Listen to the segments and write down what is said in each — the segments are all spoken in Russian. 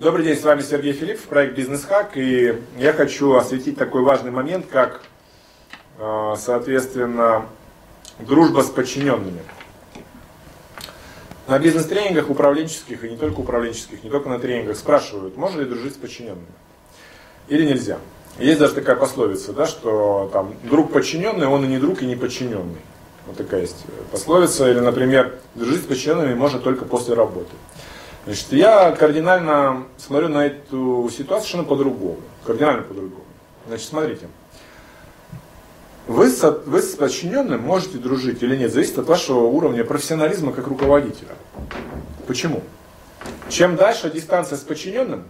Добрый день, с вами Сергей Филиппов, проект Бизнес Хак, и я хочу осветить такой важный момент, как, э, соответственно, дружба с подчиненными. На бизнес-тренингах управленческих, и не только управленческих, не только на тренингах, спрашивают, можно ли дружить с подчиненными или нельзя. Есть даже такая пословица, да, что там друг подчиненный, он и не друг, и не подчиненный. Вот такая есть пословица. Или, например, дружить с подчиненными можно только после работы. Значит, я кардинально смотрю на эту ситуацию совершенно по-другому. Кардинально по-другому. Значит, смотрите. Вы с, вы с подчиненным можете дружить или нет, зависит от вашего уровня профессионализма как руководителя. Почему? Чем дальше дистанция с подчиненным,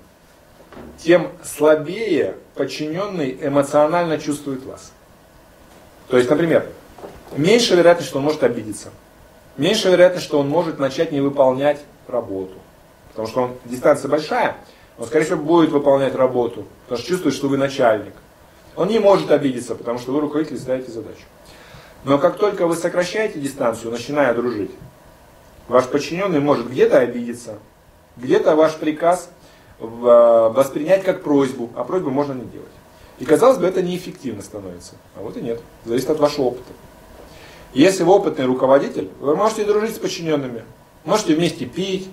тем слабее подчиненный эмоционально чувствует вас. То есть, например, меньше вероятность, что он может обидеться. Меньше вероятность, что он может начать не выполнять работу. Потому что он, дистанция большая, он, скорее всего, будет выполнять работу, потому что чувствует, что вы начальник. Он не может обидеться, потому что вы руководитель ставите задачу. Но как только вы сокращаете дистанцию, начиная дружить, ваш подчиненный может где-то обидеться, где-то ваш приказ э, воспринять как просьбу, а просьбу можно не делать. И казалось бы, это неэффективно становится. А вот и нет. Зависит от вашего опыта. Если вы опытный руководитель, вы можете дружить с подчиненными, можете вместе пить,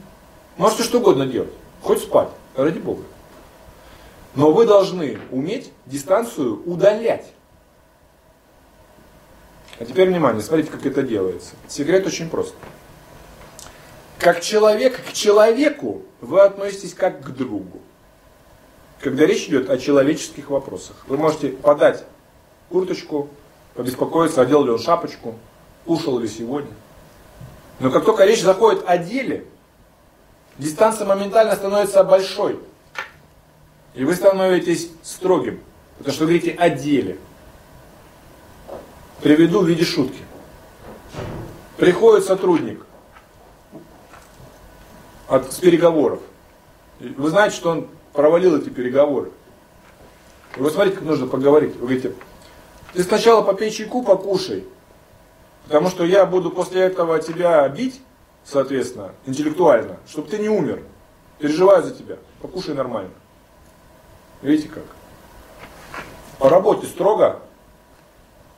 можете что угодно делать, хоть спать, ради Бога. Но вы должны уметь дистанцию удалять. А теперь внимание, смотрите, как это делается. Секрет очень прост. Как человек к человеку вы относитесь как к другу. Когда речь идет о человеческих вопросах. Вы можете подать курточку, побеспокоиться, одел ли он шапочку, кушал ли сегодня. Но как только речь заходит о деле, дистанция моментально становится большой. И вы становитесь строгим, потому что вы говорите о деле. Приведу в виде шутки. Приходит сотрудник от, с переговоров. Вы знаете, что он провалил эти переговоры. И вы смотрите, как нужно поговорить. Вы говорите, ты сначала попей чайку, покушай, потому что я буду после этого тебя бить, соответственно, интеллектуально, чтобы ты не умер. Переживаю за тебя. Покушай нормально. Видите как? По работе строго,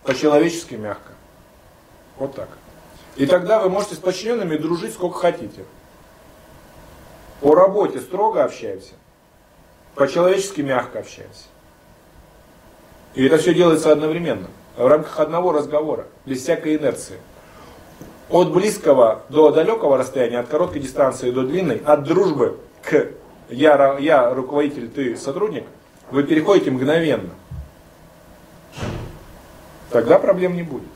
по-человечески мягко. Вот так. И тогда вы можете с подчиненными дружить сколько хотите. По работе строго общаемся, по-человечески мягко общаемся. И это все делается одновременно, в рамках одного разговора, без всякой инерции. От близкого до далекого расстояния, от короткой дистанции до длинной, от дружбы к я, я руководитель, ты сотрудник, вы переходите мгновенно. Тогда проблем не будет.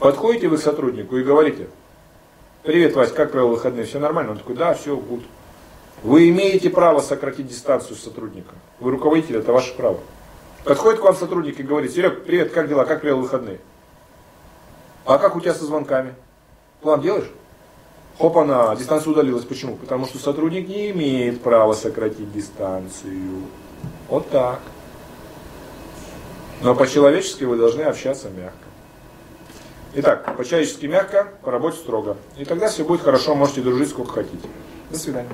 Подходите вы к сотруднику и говорите, привет, Вась, как провел выходные, все нормально? Он такой, да, все, гуд. Вы имеете право сократить дистанцию с сотрудником. Вы руководитель, это ваше право. Подходит к вам сотрудник и говорит, Серег, привет, как дела, как провел выходные? А как у тебя со звонками? План делаешь? Хоп, она, дистанция удалилась. Почему? Потому что сотрудник не имеет права сократить дистанцию. Вот так. Но по-человечески вы должны общаться мягко. Итак, по-человечески мягко, по работе строго. И тогда все будет хорошо, можете дружить сколько хотите. До свидания.